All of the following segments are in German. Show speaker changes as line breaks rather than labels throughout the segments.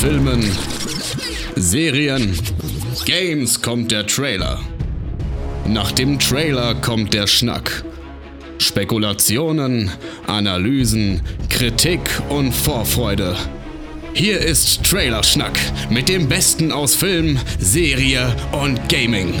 Filmen, Serien, Games kommt der Trailer. Nach dem Trailer kommt der Schnack. Spekulationen, Analysen, Kritik und Vorfreude. Hier ist Trailerschnack mit dem Besten aus Film, Serie und Gaming.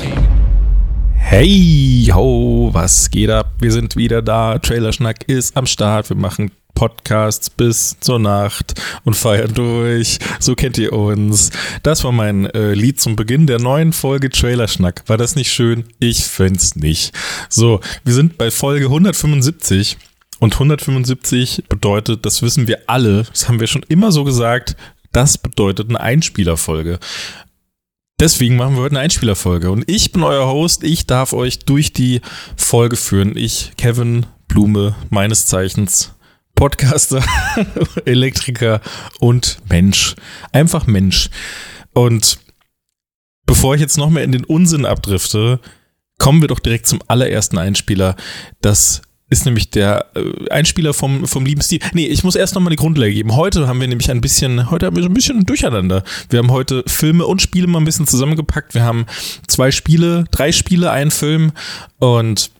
Hey, ho, was geht ab? Wir sind wieder da. Trailerschnack ist am Start. Wir machen Podcasts bis zur Nacht und feiern durch. So kennt ihr uns. Das war mein äh, Lied zum Beginn der neuen Folge Trailerschnack. War das nicht schön? Ich find's nicht. So, wir sind bei Folge 175. Und 175 bedeutet, das wissen wir alle, das haben wir schon immer so gesagt, das bedeutet eine Einspielerfolge. Deswegen machen wir heute eine Einspielerfolge. Und ich bin euer Host. Ich darf euch durch die Folge führen. Ich, Kevin Blume, meines Zeichens Podcaster, Elektriker und Mensch. Einfach Mensch. Und bevor ich jetzt noch mehr in den Unsinn abdrifte, kommen wir doch direkt zum allerersten Einspieler. Das ist nämlich der äh, Einspieler vom, vom lieben Steve. Nee, ich muss erst nochmal die Grundlage geben. Heute haben wir nämlich ein bisschen, heute haben wir so ein bisschen durcheinander. Wir haben heute Filme und Spiele mal ein bisschen zusammengepackt. Wir haben zwei Spiele, drei Spiele, einen Film und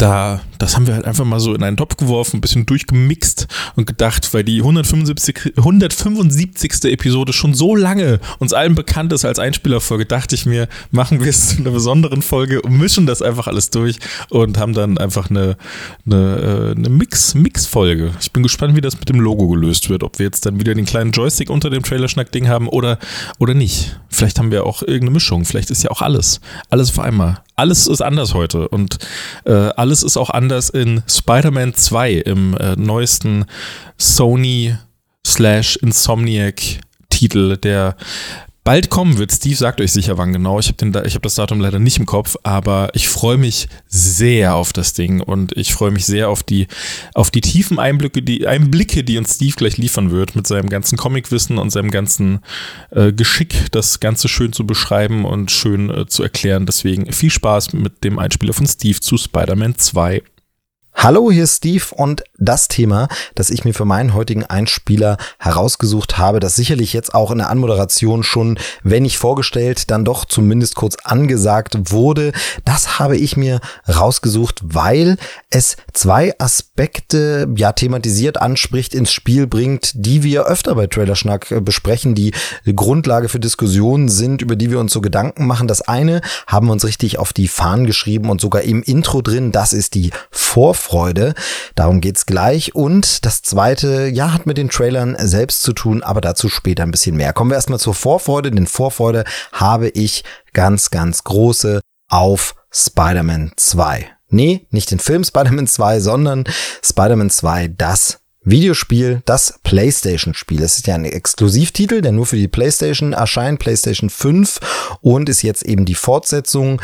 da, das haben wir halt einfach mal so in einen Topf geworfen, ein bisschen durchgemixt und gedacht, weil die 175, 175. Episode schon so lange uns allen bekannt ist als Einspielerfolge, dachte ich mir, machen wir es zu einer besonderen Folge und mischen das einfach alles durch und haben dann einfach eine, eine, äh, eine Mix, Mix-Folge. Ich bin gespannt, wie das mit dem Logo gelöst wird, ob wir jetzt dann wieder den kleinen Joystick unter dem Trailerschnack-Ding haben oder, oder nicht. Vielleicht haben wir auch irgendeine Mischung, vielleicht ist ja auch alles. Alles auf einmal. Alles ist anders heute und äh, alles ist auch anders in Spider-Man 2 im äh, neuesten Sony slash Insomniac Titel, der bald kommen wird. Steve sagt euch sicher wann genau. Ich habe hab das Datum leider nicht im Kopf, aber ich freue mich sehr auf das Ding und ich freue mich sehr auf die, auf die tiefen Einblicke die, Einblicke, die uns Steve gleich liefern wird mit seinem ganzen Comicwissen und seinem ganzen äh, Geschick, das Ganze schön zu beschreiben und schön äh, zu erklären. Deswegen viel Spaß mit dem Einspieler von Steve zu Spider-Man 2.
Hallo, hier ist Steve und das Thema, das ich mir für meinen heutigen Einspieler herausgesucht habe, das sicherlich jetzt auch in der Anmoderation schon, wenn nicht vorgestellt, dann doch zumindest kurz angesagt wurde, das habe ich mir rausgesucht, weil es zwei Aspekte ja thematisiert anspricht, ins Spiel bringt, die wir öfter bei Trailerschnack äh, besprechen, die Grundlage für Diskussionen sind, über die wir uns so Gedanken machen. Das eine haben wir uns richtig auf die Fahnen geschrieben und sogar im Intro drin, das ist die Vorfreude Vorfreude. Darum geht's gleich. Und das zweite, ja, hat mit den Trailern selbst zu tun, aber dazu später ein bisschen mehr. Kommen wir erstmal zur Vorfreude. Denn Vorfreude habe ich ganz, ganz große auf Spider-Man 2. Nee, nicht den Film Spider-Man 2, sondern Spider-Man 2, das Videospiel, das PlayStation-Spiel. Es ist ja ein Exklusivtitel, der nur für die PlayStation erscheint, PlayStation 5 und ist jetzt eben die Fortsetzung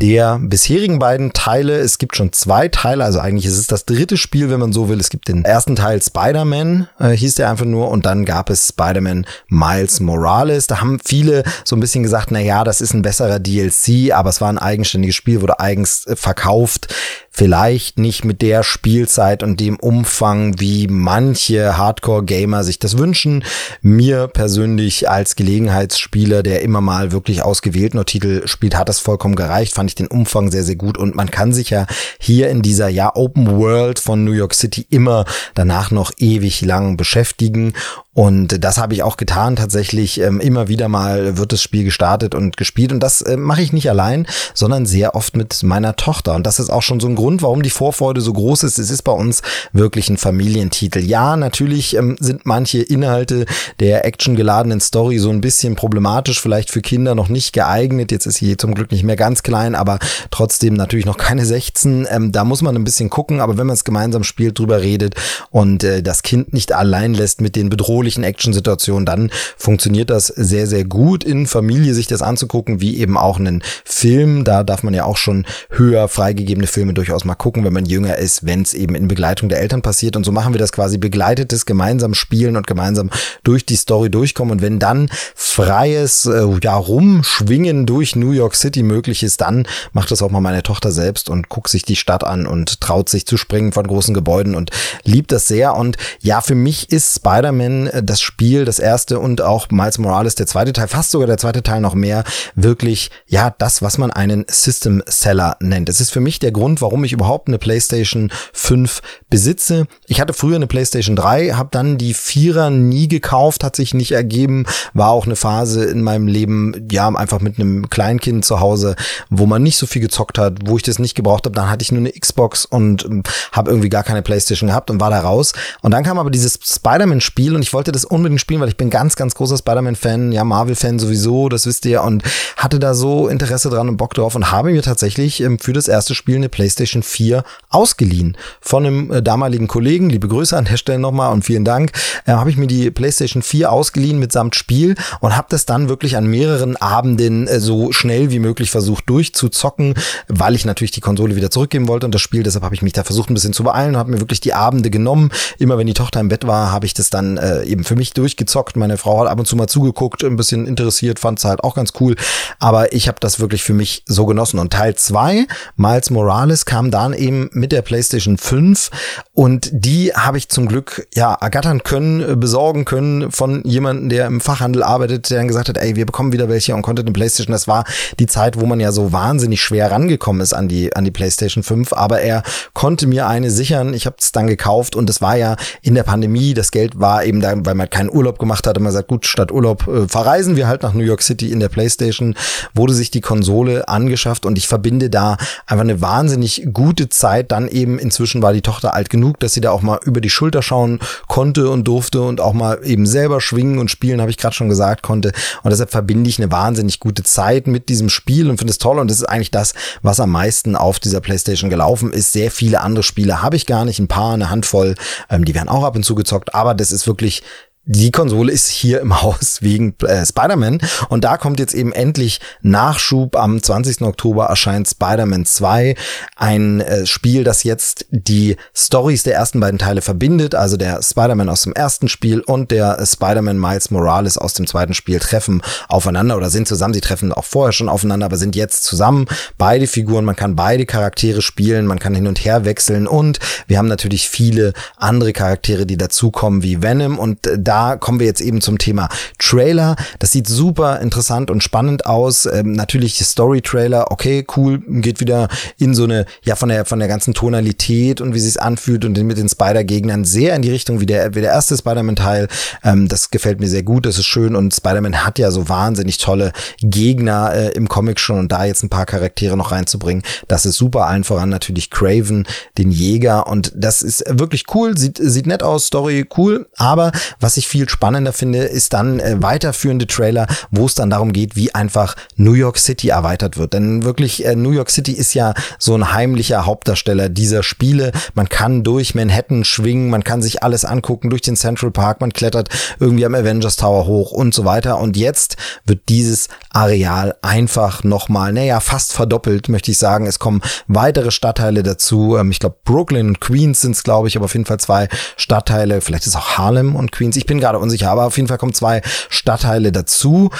der bisherigen beiden Teile. Es gibt schon zwei Teile, also eigentlich ist es das dritte Spiel, wenn man so will. Es gibt den ersten Teil Spider-Man, äh, hieß der einfach nur, und dann gab es Spider-Man Miles Morales. Da haben viele so ein bisschen gesagt, na ja, das ist ein besserer DLC, aber es war ein eigenständiges Spiel, wurde eigens äh, verkauft vielleicht nicht mit der Spielzeit und dem Umfang, wie manche Hardcore-Gamer sich das wünschen. Mir persönlich als Gelegenheitsspieler, der immer mal wirklich ausgewählt nur Titel spielt, hat das vollkommen gereicht. Fand ich den Umfang sehr, sehr gut und man kann sich ja hier in dieser ja Open World von New York City immer danach noch ewig lang beschäftigen und das habe ich auch getan tatsächlich. Ähm, immer wieder mal wird das Spiel gestartet und gespielt. Und das äh, mache ich nicht allein, sondern sehr oft mit meiner Tochter. Und das ist auch schon so ein Grund, warum die Vorfreude so groß ist. Es ist bei uns wirklich ein Familientitel. Ja, natürlich ähm, sind manche Inhalte der actiongeladenen Story so ein bisschen problematisch, vielleicht für Kinder noch nicht geeignet. Jetzt ist sie zum Glück nicht mehr ganz klein, aber trotzdem natürlich noch keine 16. Ähm, da muss man ein bisschen gucken. Aber wenn man es gemeinsam spielt, drüber redet und äh, das Kind nicht allein lässt mit den bedrohlichen Action-Situationen, dann funktioniert das sehr, sehr gut in Familie sich das anzugucken, wie eben auch einen Film. Da darf man ja auch schon höher freigegebene Filme durchaus mal gucken, wenn man jünger ist, wenn es eben in Begleitung der Eltern passiert. Und so machen wir das quasi begleitetes, gemeinsam spielen und gemeinsam durch die Story durchkommen. Und wenn dann freies äh, ja, Rumschwingen durch New York City möglich ist, dann macht das auch mal meine Tochter selbst und guckt sich die Stadt an und traut sich zu springen von großen Gebäuden und liebt das sehr. Und ja, für mich ist Spider-Man äh, das Spiel, das erste und auch Miles Morales, der zweite Teil, fast sogar der zweite Teil noch mehr, wirklich, ja, das, was man einen System Seller nennt. Es ist für mich der Grund, warum ich überhaupt eine PlayStation 5 besitze. Ich hatte früher eine PlayStation 3, habe dann die Vierer nie gekauft, hat sich nicht ergeben, war auch eine Phase in meinem Leben, ja, einfach mit einem Kleinkind zu Hause, wo man nicht so viel gezockt hat, wo ich das nicht gebraucht habe. Dann hatte ich nur eine Xbox und ähm, habe irgendwie gar keine PlayStation gehabt und war da raus. Und dann kam aber dieses Spider-Man-Spiel und ich wollte das unbedingt spielen, weil ich bin ganz, ganz großer Spider-Man-Fan, ja, Marvel-Fan sowieso, das wisst ihr, und hatte da so Interesse dran und Bock drauf und habe mir tatsächlich ähm, für das erste Spiel eine PlayStation 4 ausgeliehen von einem äh, damaligen Kollegen. Liebe Grüße an der Stelle nochmal und vielen Dank. Äh, habe ich mir die PlayStation 4 ausgeliehen mitsamt Spiel und habe das dann wirklich an mehreren Abenden äh, so schnell wie möglich versucht durchzuzocken, weil ich natürlich die Konsole wieder zurückgeben wollte und das Spiel. Deshalb habe ich mich da versucht ein bisschen zu beeilen und habe mir wirklich die Abende genommen. Immer wenn die Tochter im Bett war, habe ich das dann äh, eben für mich durchgezockt. Meine Frau hat ab und zu mal zugeguckt, ein bisschen interessiert, fand es halt auch ganz cool. Aber ich habe das wirklich für mich so genossen. Und Teil 2, Miles Morales, kam dann eben mit der PlayStation 5 und die habe ich zum Glück ja ergattern können, äh, besorgen können von jemandem, der im Fachhandel arbeitet, der dann gesagt hat, ey, wir bekommen wieder welche und konnte eine PlayStation. Das war die Zeit, wo man ja so wahnsinnig schwer rangekommen ist an die an die PlayStation 5, aber er konnte mir eine sichern. Ich habe es dann gekauft und es war ja in der Pandemie, das Geld war eben da, weil man keinen Urlaub gemacht hat, man sagt, gut, statt Urlaub äh, verreisen wir halt nach New York City in der PlayStation, wurde sich die Konsole angeschafft und ich verbinde da einfach eine wahnsinnig gute Zeit. Dann eben inzwischen war die Tochter alt genug, dass sie da auch mal über die Schulter schauen konnte und durfte und auch mal eben selber schwingen und spielen, habe ich gerade schon gesagt, konnte. Und deshalb verbinde ich eine wahnsinnig gute Zeit mit diesem Spiel und finde es toll. Und das ist eigentlich das, was am meisten auf dieser PlayStation gelaufen ist. Sehr viele andere Spiele habe ich gar nicht, ein paar, eine Handvoll, ähm, die werden auch ab und zu gezockt, aber das ist wirklich die Konsole ist hier im Haus wegen äh, Spider-Man und da kommt jetzt eben endlich Nachschub. Am 20. Oktober erscheint Spider-Man 2, ein äh, Spiel, das jetzt die Stories der ersten beiden Teile verbindet, also der Spider-Man aus dem ersten Spiel und der Spider-Man Miles Morales aus dem zweiten Spiel treffen aufeinander oder sind zusammen. Sie treffen auch vorher schon aufeinander, aber sind jetzt zusammen. Beide Figuren, man kann beide Charaktere spielen, man kann hin und her wechseln und wir haben natürlich viele andere Charaktere, die dazukommen, wie Venom und äh, da kommen wir jetzt eben zum Thema Trailer. Das sieht super interessant und spannend aus. Ähm, natürlich Story-Trailer, okay, cool, geht wieder in so eine, ja, von der, von der ganzen Tonalität und wie sie es anfühlt und mit den Spider-Gegnern sehr in die Richtung wie der, wie der erste Spider-Man-Teil. Ähm, das gefällt mir sehr gut, das ist schön und Spider-Man hat ja so wahnsinnig tolle Gegner äh, im Comic schon und da jetzt ein paar Charaktere noch reinzubringen, das ist super. Allen voran natürlich Craven, den Jäger und das ist wirklich cool, sieht, sieht nett aus, Story cool, aber was ich ich viel spannender finde, ist dann äh, weiterführende Trailer, wo es dann darum geht, wie einfach New York City erweitert wird. Denn wirklich, äh, New York City ist ja so ein heimlicher Hauptdarsteller dieser Spiele. Man kann durch Manhattan schwingen, man kann sich alles angucken, durch den Central Park, man klettert irgendwie am Avengers Tower hoch und so weiter. Und jetzt wird dieses Areal einfach nochmal, naja, fast verdoppelt, möchte ich sagen. Es kommen weitere Stadtteile dazu. Ähm, ich glaube, Brooklyn und Queens sind es, glaube ich, aber auf jeden Fall zwei Stadtteile. Vielleicht ist auch Harlem und Queens. Ich bin gerade unsicher, aber auf jeden Fall kommen zwei Stadtteile dazu.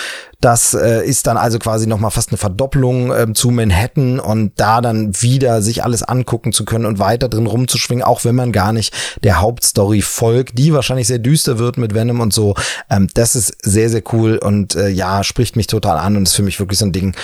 Das äh, ist dann also quasi nochmal fast eine Verdopplung ähm, zu Manhattan und da dann wieder sich alles angucken zu können und weiter drin rumzuschwingen, auch wenn man gar nicht der Hauptstory folgt, die wahrscheinlich sehr düster wird mit Venom und so. Ähm, das ist sehr, sehr cool und äh, ja, spricht mich total an und ist für mich wirklich so ein Ding,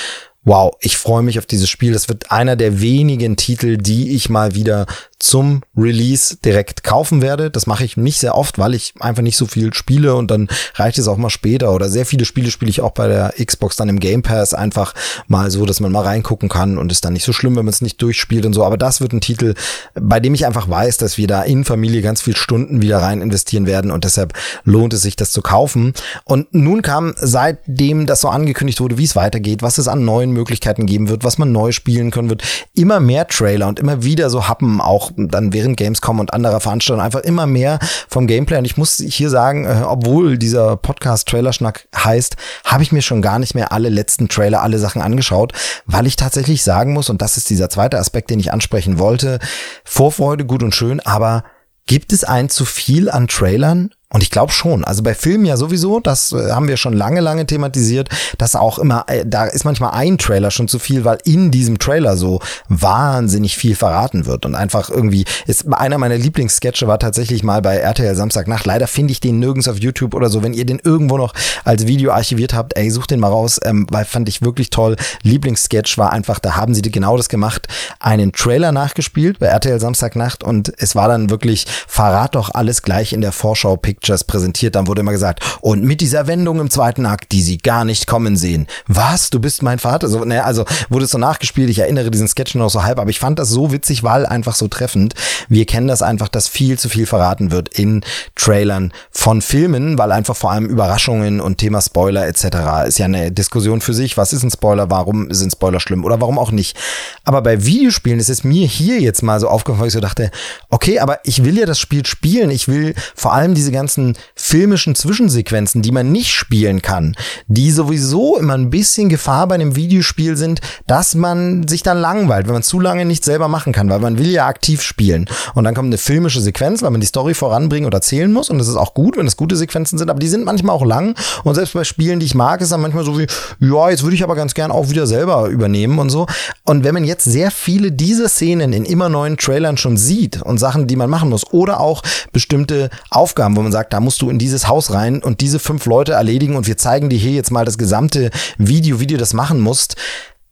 wow, ich freue mich auf dieses Spiel. Das wird einer der wenigen Titel, die ich mal wieder zum Release direkt kaufen werde. Das mache ich nicht sehr oft, weil ich einfach nicht so viel spiele und dann reicht es auch mal später. Oder sehr viele Spiele spiele ich auch bei der Xbox dann im Game Pass einfach mal so, dass man mal reingucken kann und ist dann nicht so schlimm, wenn man es nicht durchspielt und so. Aber das wird ein Titel, bei dem ich einfach weiß, dass wir da in Familie ganz viel Stunden wieder rein investieren werden und deshalb lohnt es sich, das zu kaufen. Und nun kam seitdem das so angekündigt wurde, wie es weitergeht, was es an neuen Möglichkeiten geben wird, was man neu spielen können wird, immer mehr Trailer und immer wieder so Happen auch dann während Gamescom und anderer Veranstaltungen einfach immer mehr vom Gameplay. Und ich muss hier sagen, äh, obwohl dieser Podcast Trailerschnack heißt, habe ich mir schon gar nicht mehr alle letzten Trailer, alle Sachen angeschaut, weil ich tatsächlich sagen muss, und das ist dieser zweite Aspekt, den ich ansprechen wollte, Vorfreude gut und schön, aber Gibt es ein zu viel an Trailern Und ich glaube schon. Also bei Filmen ja sowieso, das äh, haben wir schon lange, lange thematisiert, dass auch immer, äh, da ist manchmal ein Trailer schon zu viel, weil in diesem Trailer so wahnsinnig viel verraten wird. Und einfach irgendwie, ist einer meiner Lieblingssketche war tatsächlich mal bei RTL Samstagnacht. Leider finde ich den nirgends auf YouTube oder so. Wenn ihr den irgendwo noch als Video archiviert habt, ey, sucht den mal raus, ähm, weil fand ich wirklich toll. Lieblingssketch war einfach, da haben sie genau das gemacht, einen Trailer nachgespielt bei RTL Samstagnacht und es war dann wirklich, verrat doch alles gleich in der Vorschau-Pick Pictures präsentiert, dann wurde immer gesagt, und mit dieser Wendung im zweiten Akt, die sie gar nicht kommen sehen. Was? Du bist mein Vater? So, ne, also wurde es so nachgespielt. Ich erinnere diesen Sketch noch so halb, aber ich fand das so witzig, weil einfach so treffend. Wir kennen das einfach, dass viel zu viel verraten wird in Trailern von Filmen, weil einfach vor allem Überraschungen und Thema Spoiler etc. ist ja eine Diskussion für sich. Was ist ein Spoiler? Warum sind Spoiler schlimm oder warum auch nicht? Aber bei Videospielen ist es mir hier jetzt mal so aufgefallen, ich so dachte, okay, aber ich will ja das Spiel spielen. Ich will vor allem diese ganzen ganzen filmischen Zwischensequenzen, die man nicht spielen kann, die sowieso immer ein bisschen Gefahr bei einem Videospiel sind, dass man sich dann langweilt, wenn man zu lange nicht selber machen kann, weil man will ja aktiv spielen. Und dann kommt eine filmische Sequenz, weil man die Story voranbringen oder erzählen muss. Und das ist auch gut, wenn es gute Sequenzen sind, aber die sind manchmal auch lang. Und selbst bei Spielen, die ich mag, ist dann manchmal so wie, ja, jetzt würde ich aber ganz gern auch wieder selber übernehmen und so. Und wenn man jetzt sehr viele dieser Szenen in immer neuen Trailern schon sieht und Sachen, die man machen muss, oder auch bestimmte Aufgaben, wo man sagt, da musst du in dieses Haus rein und diese fünf Leute erledigen und wir zeigen dir hier jetzt mal das gesamte Video, wie du das machen musst,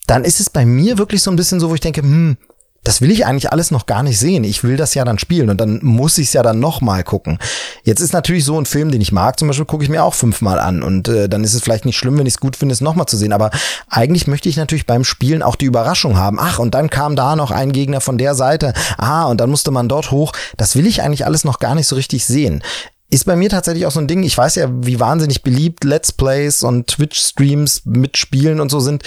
dann ist es bei mir wirklich so ein bisschen so, wo ich denke, hm, das will ich eigentlich alles noch gar nicht sehen. Ich will das ja dann spielen und dann muss ich es ja dann nochmal gucken. Jetzt ist natürlich so ein Film, den ich mag, zum Beispiel gucke ich mir auch fünfmal an und äh, dann ist es vielleicht nicht schlimm, wenn ich es gut finde, es nochmal zu sehen. Aber eigentlich möchte ich natürlich beim Spielen auch die Überraschung haben. Ach, und dann kam da noch ein Gegner von der Seite. Ah, und dann musste man dort hoch. Das will ich eigentlich alles noch gar nicht so richtig sehen. Ist bei mir tatsächlich auch so ein Ding. Ich weiß ja, wie wahnsinnig beliebt Let's Plays und Twitch-Streams mit Spielen und so sind.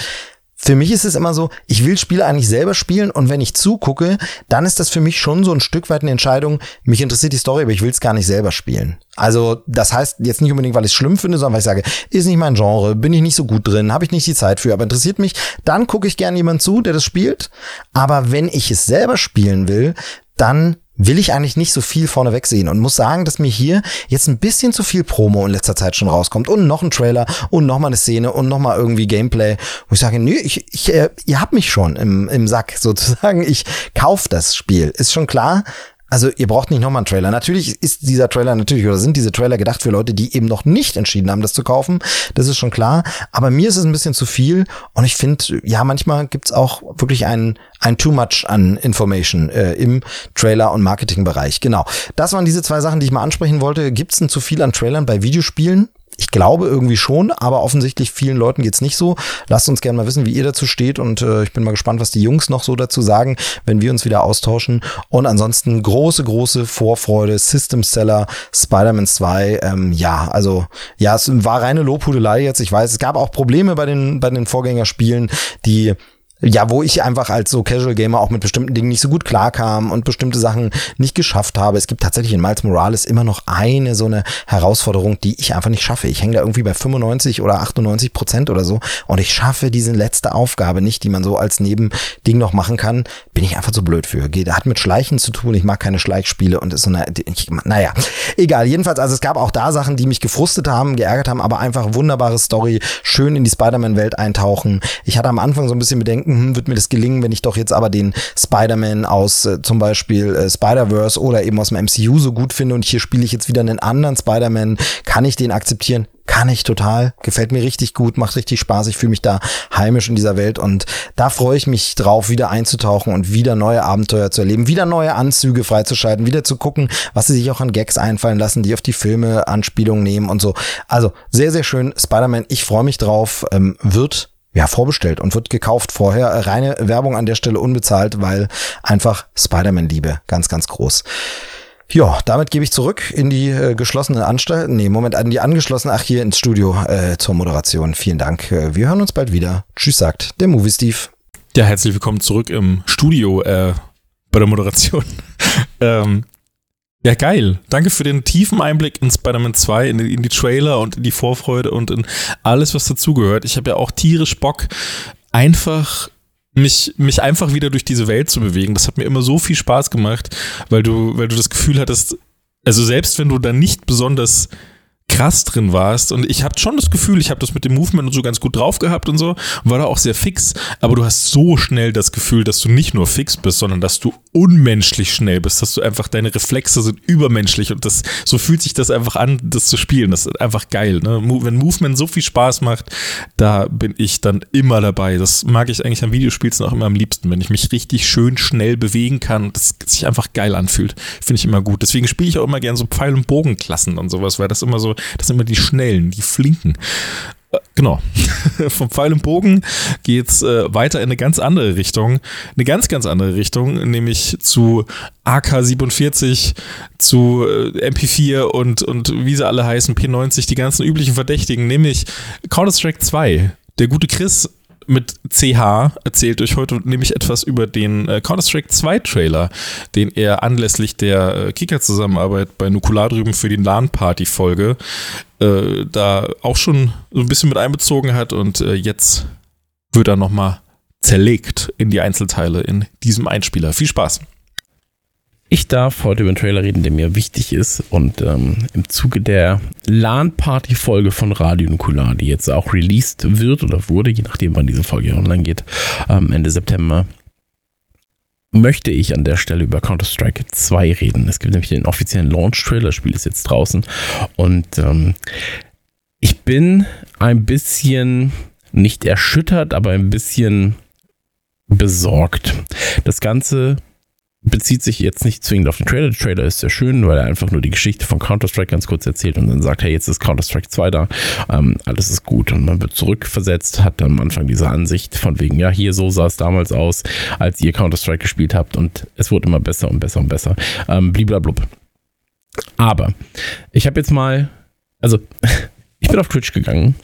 Für mich ist es immer so, ich will Spiele eigentlich selber spielen und wenn ich zugucke, dann ist das für mich schon so ein Stück weit eine Entscheidung. Mich interessiert die Story, aber ich will es gar nicht selber spielen. Also das heißt jetzt nicht unbedingt, weil ich es schlimm finde, sondern weil ich sage, ist nicht mein Genre, bin ich nicht so gut drin, habe ich nicht die Zeit für, aber interessiert mich, dann gucke ich gerne jemand zu, der das spielt. Aber wenn ich es selber spielen will, dann will ich eigentlich nicht so viel vorneweg sehen und muss sagen, dass mir hier jetzt ein bisschen zu viel Promo in letzter Zeit schon rauskommt und noch ein Trailer und noch mal eine Szene und noch mal irgendwie Gameplay, wo ich sage, nö, ich, ich, äh, ihr habt mich schon im, im Sack sozusagen, ich kauf das Spiel, ist schon klar, also ihr braucht nicht nochmal einen Trailer. Natürlich ist dieser Trailer natürlich oder sind diese Trailer gedacht für Leute, die eben noch nicht entschieden haben, das zu kaufen. Das ist schon klar. Aber mir ist es ein bisschen zu viel und ich finde, ja, manchmal gibt's auch wirklich ein, ein Too Much an Information äh, im Trailer- und Marketingbereich. Genau. Das waren diese zwei Sachen, die ich mal ansprechen wollte. Gibt's denn zu viel an Trailern bei Videospielen? Ich glaube irgendwie schon, aber offensichtlich vielen Leuten geht's nicht so. Lasst uns gerne mal wissen, wie ihr dazu steht und äh, ich bin mal gespannt, was die Jungs noch so dazu sagen, wenn wir uns wieder austauschen. Und ansonsten große, große Vorfreude, System Seller, Spider-Man 2. Ähm, ja, also ja, es war reine Lobhudelei jetzt. Ich weiß, es gab auch Probleme bei den, bei den Vorgängerspielen, die ja, wo ich einfach als so Casual Gamer auch mit bestimmten Dingen nicht so gut klarkam und bestimmte Sachen nicht geschafft habe. Es gibt tatsächlich in Miles Morales immer noch eine so eine Herausforderung, die ich einfach nicht schaffe. Ich hänge da irgendwie bei 95 oder 98 Prozent oder so und ich schaffe diese letzte Aufgabe nicht, die man so als Nebending noch machen kann. Bin ich einfach so blöd für. Geht, hat mit Schleichen zu tun. Ich mag keine Schleichspiele und ist so eine, ich, naja, egal. Jedenfalls, also es gab auch da Sachen, die mich gefrustet haben, geärgert haben, aber einfach wunderbare Story, schön in die Spider-Man-Welt eintauchen. Ich hatte am Anfang so ein bisschen Bedenken, denken, hm, wird mir das gelingen, wenn ich doch jetzt aber den Spider-Man aus äh, zum Beispiel äh, Spider-Verse oder eben aus dem MCU so gut finde und hier spiele ich jetzt wieder einen anderen Spider-Man, kann ich den akzeptieren? Kann ich total. Gefällt mir richtig gut, macht richtig Spaß. Ich fühle mich da heimisch in dieser Welt und da freue ich mich drauf, wieder einzutauchen und wieder neue Abenteuer zu erleben, wieder neue Anzüge freizuschalten, wieder zu gucken, was sie sich auch an Gags einfallen lassen, die auf die Filme Anspielungen nehmen und so. Also sehr, sehr schön. Spider-Man, ich freue mich drauf. Ähm, wird ja, vorbestellt und wird gekauft vorher. Reine Werbung an der Stelle unbezahlt, weil einfach Spider-Man-Liebe ganz, ganz groß. Ja, damit gebe ich zurück in die äh, geschlossene Anstalt. Nee, Moment, an die angeschlossene, ach hier ins Studio äh, zur Moderation. Vielen Dank. Äh, wir hören uns bald wieder. Tschüss, sagt der Movie Steve.
Ja, herzlich willkommen zurück im Studio äh, bei der Moderation. ähm, ja, geil. Danke für den tiefen Einblick in Spider-Man 2, in die, in die, Trailer und in die Vorfreude und in alles, was dazugehört. Ich habe ja auch tierisch Bock, einfach mich, mich einfach wieder durch diese Welt zu bewegen. Das hat mir immer so viel Spaß gemacht, weil du, weil du das Gefühl hattest, Also selbst wenn du da nicht besonders krass drin warst und ich habe schon das Gefühl, ich habe das mit dem Movement und so ganz gut drauf gehabt und so war da auch sehr fix, aber du hast so schnell das Gefühl, dass du nicht nur fix bist, sondern dass du unmenschlich schnell bist, dass du einfach deine Reflexe sind übermenschlich und das so fühlt sich das einfach an, das zu spielen, das ist einfach geil, ne? Wenn Movement so viel Spaß macht, da bin ich dann immer dabei. Das mag ich eigentlich an Videospielen auch immer am liebsten, wenn ich mich richtig schön schnell bewegen kann und das sich einfach geil anfühlt. Finde ich immer gut. Deswegen spiele ich auch immer gerne so Pfeil- und Bogenklassen und sowas, weil das immer so das sind immer die Schnellen, die Flinken. Äh, genau. Vom Pfeil und Bogen geht's äh, weiter in eine ganz andere Richtung. Eine ganz, ganz andere Richtung, nämlich zu AK-47, zu äh, MP4 und, und wie sie alle heißen, P90, die ganzen üblichen Verdächtigen, nämlich Counter-Strike 2. Der gute Chris mit CH erzählt euch heute nämlich etwas über den äh, Counter-Strike 2 Trailer, den er anlässlich der äh, Kika-Zusammenarbeit bei Nukular drüben für die LAN-Party-Folge äh, da auch schon so ein bisschen mit einbezogen hat und äh, jetzt wird er nochmal zerlegt in die Einzelteile in diesem Einspieler. Viel Spaß!
Ich darf heute über einen Trailer reden, der mir wichtig ist und ähm, im Zuge der LAN-Party-Folge von Radio Nukular, die jetzt auch released wird oder wurde, je nachdem wann diese Folge online geht, ähm, Ende September, möchte ich an der Stelle über Counter-Strike 2 reden. Es gibt nämlich den offiziellen Launch-Trailer, das Spiel ist jetzt draußen und ähm, ich bin ein bisschen nicht erschüttert, aber ein bisschen besorgt. Das Ganze bezieht sich jetzt nicht zwingend auf den Trailer. Der Trailer ist sehr schön, weil er einfach nur die Geschichte von Counter-Strike ganz kurz erzählt und dann sagt, hey, jetzt ist Counter-Strike 2 da, ähm, alles ist gut und man wird zurückversetzt, hat am Anfang diese Ansicht von wegen, ja, hier so sah es damals aus, als ihr Counter-Strike gespielt habt und es wurde immer besser und besser und besser. Ähm, bliblablub. Aber ich habe jetzt mal, also ich bin auf Twitch gegangen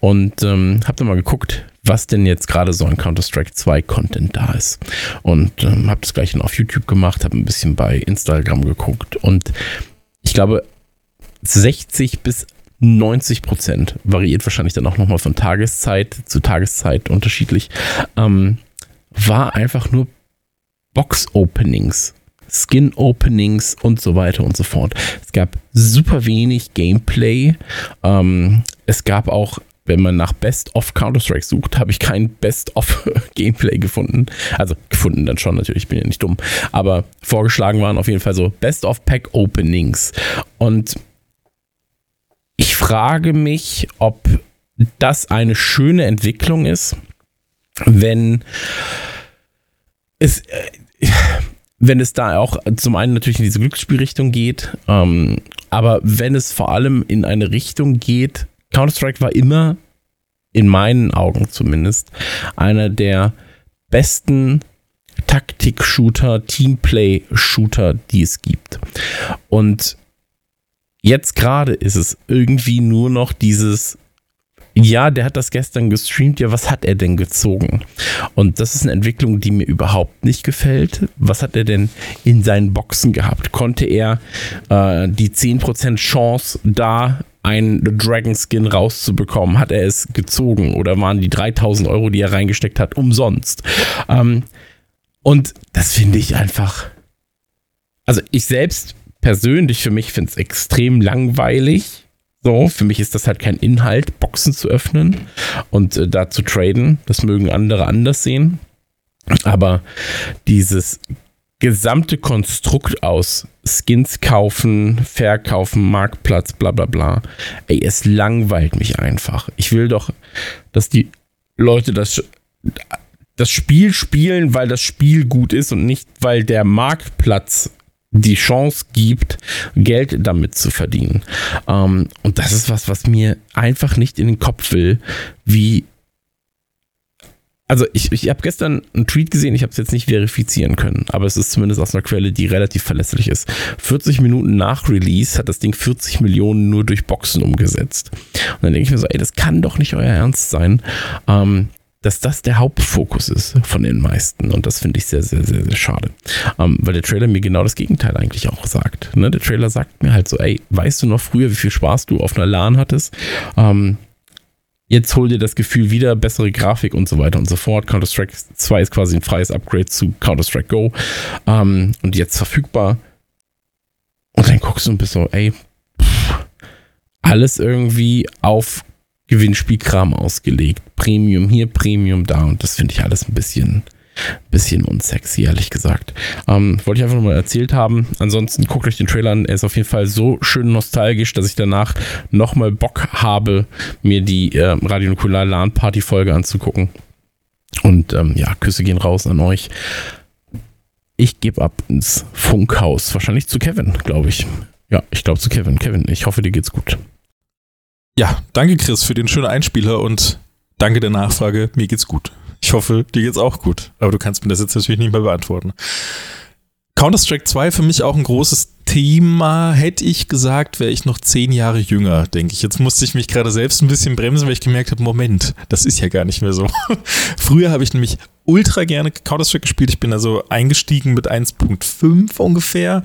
und ähm, habe dann mal geguckt, was denn jetzt gerade so an Counter-Strike 2 Content da ist. Und ähm, habe das gleiche auf YouTube gemacht, habe ein bisschen bei Instagram geguckt und ich glaube 60 bis 90 Prozent, variiert wahrscheinlich dann auch nochmal von Tageszeit zu Tageszeit unterschiedlich, ähm, war einfach nur Box-Openings. Skin-Openings und so weiter und so fort. Es gab super wenig Gameplay. Ähm, es gab auch wenn man nach Best of Counter-Strike sucht, habe ich kein Best of Gameplay gefunden. Also gefunden dann schon natürlich, ich bin ja nicht dumm. Aber vorgeschlagen waren auf jeden Fall so Best of Pack Openings. Und ich frage mich, ob das eine schöne Entwicklung ist, wenn es, äh, wenn es da auch zum einen natürlich in diese Glücksspielrichtung geht, ähm, aber wenn es vor allem in eine Richtung geht, Counter-Strike war immer, in meinen Augen zumindest, einer der besten Taktik-Shooter, Teamplay-Shooter, die es gibt. Und jetzt gerade ist es irgendwie nur noch dieses ja, der hat das gestern gestreamt. Ja, was hat er denn gezogen? Und das ist eine Entwicklung, die mir überhaupt nicht gefällt. Was hat er denn in seinen Boxen gehabt? Konnte er äh, die 10% Chance da einen Dragon Skin rauszubekommen, hat er es gezogen oder waren die 3000 Euro, die er reingesteckt hat, umsonst? Ähm, und das finde ich einfach. Also ich selbst persönlich für mich finde es extrem langweilig. So, für mich ist das halt kein Inhalt, Boxen zu öffnen und äh, da zu traden. Das mögen andere anders sehen. Aber dieses gesamte Konstrukt aus Skins kaufen, verkaufen, Marktplatz, bla bla bla. Ey, es langweilt mich einfach. Ich will doch, dass die Leute das, das Spiel spielen, weil das Spiel gut ist und nicht, weil der Marktplatz die Chance gibt, Geld damit zu verdienen. Ähm, und das ist was, was mir einfach nicht in den Kopf will, wie also ich, ich habe gestern einen Tweet gesehen, ich habe es jetzt nicht verifizieren können, aber es ist zumindest aus einer Quelle, die relativ verlässlich ist. 40 Minuten nach Release hat das Ding 40 Millionen nur durch Boxen umgesetzt. Und dann denke ich mir so, ey, das kann doch nicht euer Ernst sein, ähm, dass das der Hauptfokus ist von den meisten. Und das finde ich sehr, sehr, sehr, sehr schade. Ähm, weil der Trailer mir genau das Gegenteil eigentlich auch sagt. Ne? Der Trailer sagt mir halt so, ey, weißt du noch früher, wie viel Spaß du auf einer LAN hattest? Ähm, Jetzt hol dir das Gefühl wieder, bessere Grafik und so weiter und so fort. Counter-Strike 2 ist quasi ein freies Upgrade zu Counter-Strike Go ähm, und jetzt verfügbar. Und dann guckst und bist so, ey, pff, alles irgendwie auf Gewinnspielkram ausgelegt. Premium hier, Premium da und das finde ich alles ein bisschen, bisschen unsexy, ehrlich gesagt. Ähm, wollte ich einfach nur mal erzählt haben. Ansonsten guckt euch den Trailer an. Er ist auf jeden Fall so schön nostalgisch, dass ich danach nochmal Bock habe, mir die äh, Radio Nukular LAN Party Folge anzugucken. Und ähm, ja, Küsse gehen raus an euch. Ich gebe ab ins Funkhaus. Wahrscheinlich zu Kevin, glaube ich. Ja, ich glaube zu Kevin. Kevin, ich hoffe, dir geht's gut.
Ja, danke Chris für den schönen Einspieler und danke der Nachfrage. Mir geht's gut. Ich hoffe, dir geht's auch gut. Aber du kannst mir das jetzt natürlich nicht mehr beantworten. Counter-Strike 2 für mich auch ein großes Thema. Hätte ich gesagt, wäre ich noch zehn Jahre jünger, denke ich. Jetzt musste ich mich gerade selbst ein bisschen bremsen, weil ich gemerkt habe, Moment, das ist ja gar nicht mehr so. Früher habe ich nämlich ultra gerne Counter-Strike gespielt. Ich bin also eingestiegen mit 1.5 ungefähr.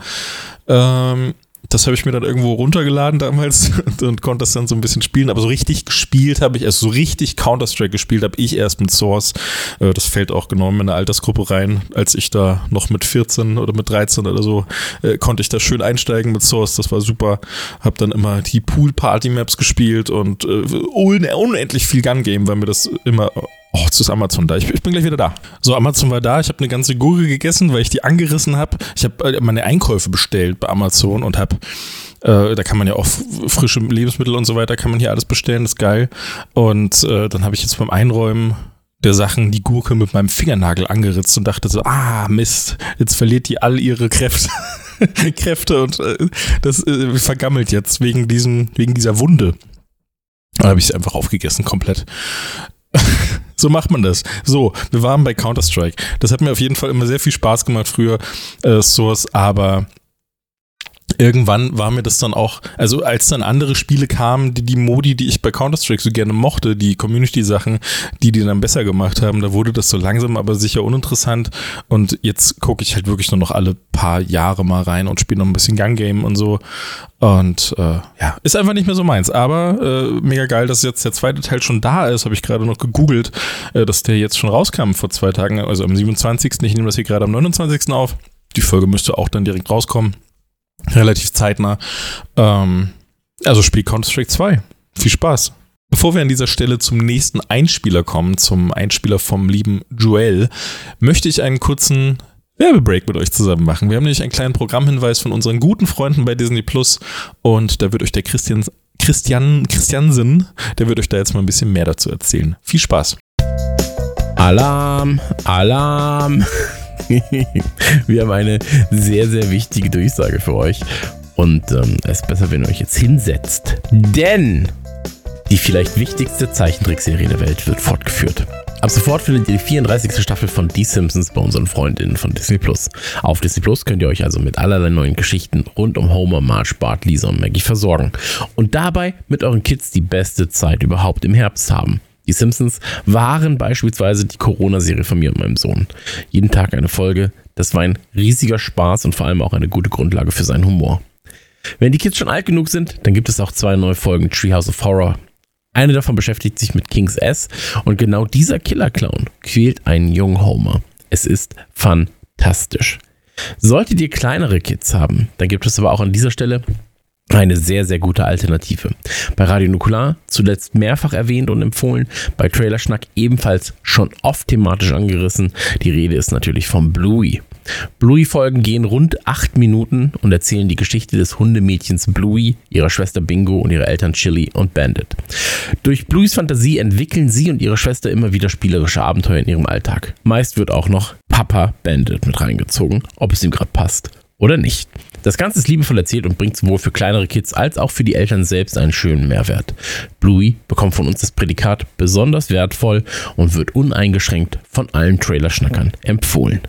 Ähm, das habe ich mir dann irgendwo runtergeladen damals und, konnte das dann so ein bisschen spielen. Aber so richtig gespielt habe ich, also so richtig Counter-Strike gespielt habe ich erst mit Source. Äh, das fällt auch genau in meine Altersgruppe rein. Als ich da noch mit 14 oder mit 13 oder so, äh, konnte ich da schön einsteigen mit Source. Das war super. Habe dann immer die Pool-Party-Maps gespielt und äh, unendlich viel Gun-Game, weil mir das immer Oh, jetzt ist Amazon da. Ich, ich, bin gleich wieder da. So, Amazon war da. Ich habe eine ganze Gurke gegessen, weil ich die angerissen habe. Ich habe äh, meine Einkäufe bestellt bei Amazon und habe äh, da kann man ja auch frische Lebensmittel und so weiter, kann man hier alles bestellen, das ist geil. Und äh, dann habe ich jetzt beim Einräumen der Sachen die Gurke mit meinem Fingernagel angeritzt und dachte so, ah, Mist, jetzt verliert die all ihre Kräfte. Kräfte und äh, das äh, vergammelt jetzt wegen, diesem, wegen dieser Wunde. Da habe ich sie einfach aufgegessen, komplett. so macht man das. So, wir waren bei Counter-Strike. Das hat mir auf jeden Fall immer sehr viel Spaß gemacht früher, äh, Source, aber irgendwann war mir das dann auch, also als dann andere Spiele kamen, die, die Modi, die ich bei Counter-Strike so gerne mochte, die Community-Sachen, die die dann besser gemacht haben, da wurde das so langsam aber sicher uninteressant und jetzt gucke ich halt wirklich nur noch alle paar Jahre mal rein und spiele noch ein bisschen Gun-Game und so und äh, ja, ist einfach nicht mehr so meins, aber äh, mega geil, dass jetzt der zweite Teil schon da ist, habe ich gerade noch gegoogelt, äh, dass der jetzt schon rauskam vor zwei Tagen, also am 27. Ich nehme das hier gerade am 29. auf. Die Folge müsste auch dann direkt rauskommen relativ zeitnah. Ähm, also spiel Counter-Strike 2. Viel Spaß. Bevor wir an dieser Stelle zum nächsten Einspieler kommen, zum Einspieler vom lieben Joel, möchte ich einen kurzen Werbebreak mit euch zusammen machen. Wir haben nämlich einen kleinen Programmhinweis von unseren guten Freunden bei Disney Plus und da wird euch der Christian, Christian Christiansen, der wird euch da jetzt mal ein bisschen mehr dazu erzählen. Viel Spaß.
Alarm, Alarm. wir haben eine sehr, sehr wichtige Durchsage für euch. Und ähm, es ist besser, wenn ihr euch jetzt hinsetzt. Denn die vielleicht wichtigste Zeichentrickserie der Welt wird fortgeführt. Ab sofort findet ihr die 34. Staffel von Die Simpsons bei unseren Freundinnen von Disney Plus. Auf Disney Plus könnt ihr euch also mit allerlei neuen Geschichten rund um Homer, Marge, Bart, Lisa und Maggie versorgen. Und dabei mit euren Kids die beste Zeit überhaupt im Herbst haben. Die Simpsons waren beispielsweise die Corona-Serie von mir und meinem Sohn. Jeden Tag eine Folge. Das war ein riesiger Spaß und vor allem auch eine gute Grundlage für seinen Humor. Wenn die Kids schon alt genug sind, dann gibt es auch zwei neue Folgen Treehouse of Horror. Eine davon beschäftigt sich mit King's S und genau dieser Killer-Clown quält einen jungen Homer. Es ist fantastisch. Solltet ihr kleinere Kids haben, dann gibt es aber auch an dieser Stelle eine sehr, sehr gute Alternative. Bei Radio Nukular zuletzt mehrfach erwähnt und empfohlen, bei Trailerschnack ebenfalls schon oft thematisch angerissen. Die Rede ist natürlich vom Bluey. Bluey-Folgen gehen rund acht Minuten und erzählen die Geschichte des Hundemädchens Bluey, ihrer Schwester Bingo und ihrer Eltern Chili und Bandit. Durch Blueys Fantasie entwickeln sie und ihre Schwester immer wieder spielerische Abenteuer in ihrem Alltag. Meist wird auch noch Papa Bandit mit reingezogen, ob es ihm gerade passt oder nicht. Das Ganze ist liebevoll erzählt und bringt sowohl für kleinere Kids als auch für die Eltern selbst einen schönen Mehrwert. Bluey bekommt von uns das Prädikat besonders wertvoll und wird uneingeschränkt von allen Trailerschnackern empfohlen.